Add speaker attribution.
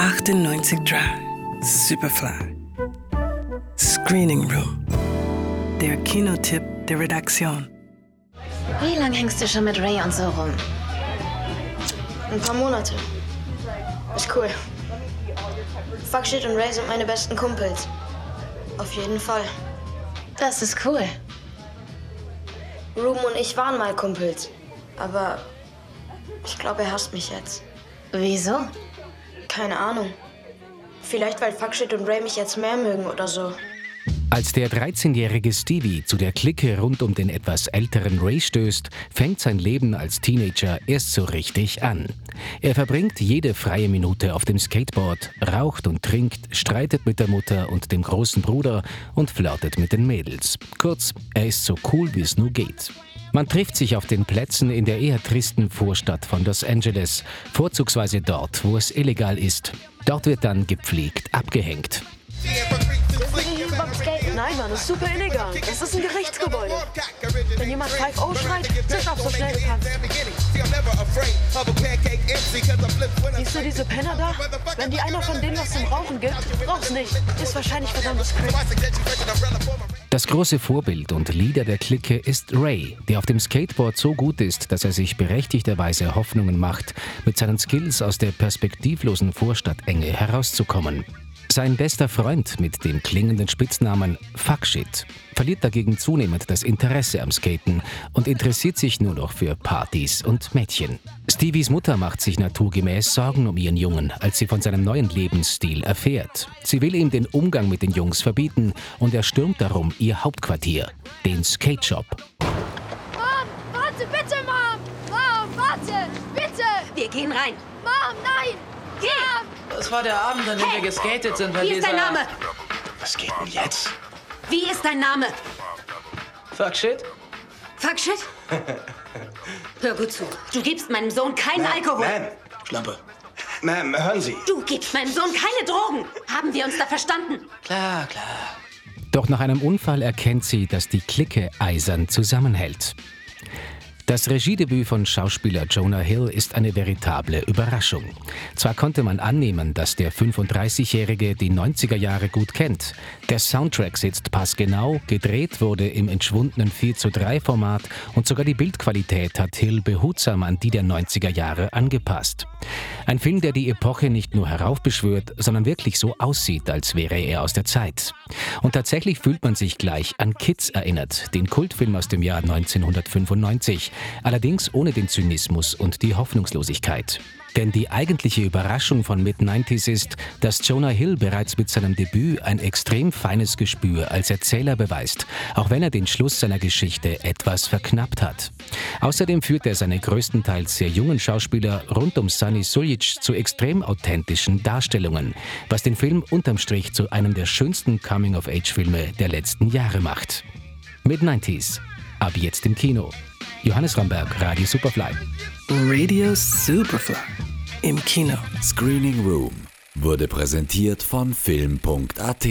Speaker 1: 98 Drive, Superfly. Screening Room. Der Kinotipp der Redaktion.
Speaker 2: Wie lange hängst du schon mit Ray und so rum?
Speaker 3: Ein paar Monate. Ist cool. Fuckshit und Ray sind meine besten Kumpels. Auf jeden Fall.
Speaker 2: Das ist cool.
Speaker 3: Ruben und ich waren mal Kumpels. Aber ich glaube, er hasst mich jetzt.
Speaker 2: Wieso?
Speaker 3: Keine Ahnung. Vielleicht, weil Fuckshit und Ray mich jetzt mehr mögen oder so.
Speaker 4: Als der 13-jährige Stevie zu der Clique rund um den etwas älteren Ray stößt, fängt sein Leben als Teenager erst so richtig an. Er verbringt jede freie Minute auf dem Skateboard, raucht und trinkt, streitet mit der Mutter und dem großen Bruder und flirtet mit den Mädels. Kurz, er ist so cool, wie es nur geht. Man trifft sich auf den Plätzen in der eher tristen Vorstadt von Los Angeles, vorzugsweise dort, wo es illegal ist. Dort wird dann gepflegt abgehängt.
Speaker 5: Nein, Mann, ist super illegal. Das ist ein Gerichtsgebäude. Wenn jemand 5-0 schreit, zisch auf so schnell kannst. Siehst du diese Penner da? Wenn dir einer von denen was zum Rauchen gibt, rauch's nicht. Ist wahrscheinlich verdammtes Crack.
Speaker 4: Das große Vorbild und Leader der Clique ist Ray, der auf dem Skateboard so gut ist, dass er sich berechtigterweise Hoffnungen macht, mit seinen Skills aus der perspektivlosen Vorstadtenge herauszukommen. Sein bester Freund mit dem klingenden Spitznamen Fuckshit verliert dagegen zunehmend das Interesse am Skaten und interessiert sich nur noch für Partys und Mädchen. Stevies Mutter macht sich naturgemäß Sorgen um ihren Jungen, als sie von seinem neuen Lebensstil erfährt. Sie will ihm den Umgang mit den Jungs verbieten und er stürmt darum ihr Hauptquartier, den Skate Shop.
Speaker 6: Mom, warte bitte, Mom! Mom, warte! Bitte!
Speaker 2: Wir gehen rein.
Speaker 6: Mom, nein!
Speaker 7: Das war der Abend, an dem wir geskatet sind, weil
Speaker 2: Wie ist dein Name?
Speaker 8: Was geht denn jetzt?
Speaker 2: Wie ist dein Name?
Speaker 7: Fuck shit?
Speaker 2: Fuck shit? Hör gut zu. Du gibst meinem Sohn keinen Alkohol.
Speaker 8: Ma'am, Schlampe. Ma'am, hören Sie.
Speaker 2: Du gibst meinem Sohn keine Drogen. Haben wir uns da verstanden?
Speaker 7: Klar, klar.
Speaker 4: Doch nach einem Unfall erkennt sie, dass die Clique eisern zusammenhält. Das Regiedebüt von Schauspieler Jonah Hill ist eine veritable Überraschung. Zwar konnte man annehmen, dass der 35-Jährige die 90er Jahre gut kennt. Der Soundtrack sitzt passgenau, gedreht wurde im entschwundenen 4 zu 3 Format und sogar die Bildqualität hat Hill behutsam an die der 90er Jahre angepasst. Ein Film, der die Epoche nicht nur heraufbeschwört, sondern wirklich so aussieht, als wäre er aus der Zeit. Und tatsächlich fühlt man sich gleich an Kids erinnert, den Kultfilm aus dem Jahr 1995, allerdings ohne den Zynismus und die Hoffnungslosigkeit. Denn die eigentliche Überraschung von Mid-90s ist, dass Jonah Hill bereits mit seinem Debüt ein extrem feines Gespür als Erzähler beweist, auch wenn er den Schluss seiner Geschichte etwas verknappt hat. Außerdem führt er seine größtenteils sehr jungen Schauspieler rund um Sunny Suljic zu extrem authentischen Darstellungen, was den Film unterm Strich zu einem der schönsten Coming-of-Age-Filme der letzten Jahre macht. Mid-90s. Ab jetzt im Kino. Johannes Ramberg, Radio Superfly.
Speaker 1: Radio Superfly. Im Kino.
Speaker 9: Screening Room wurde präsentiert von Film.at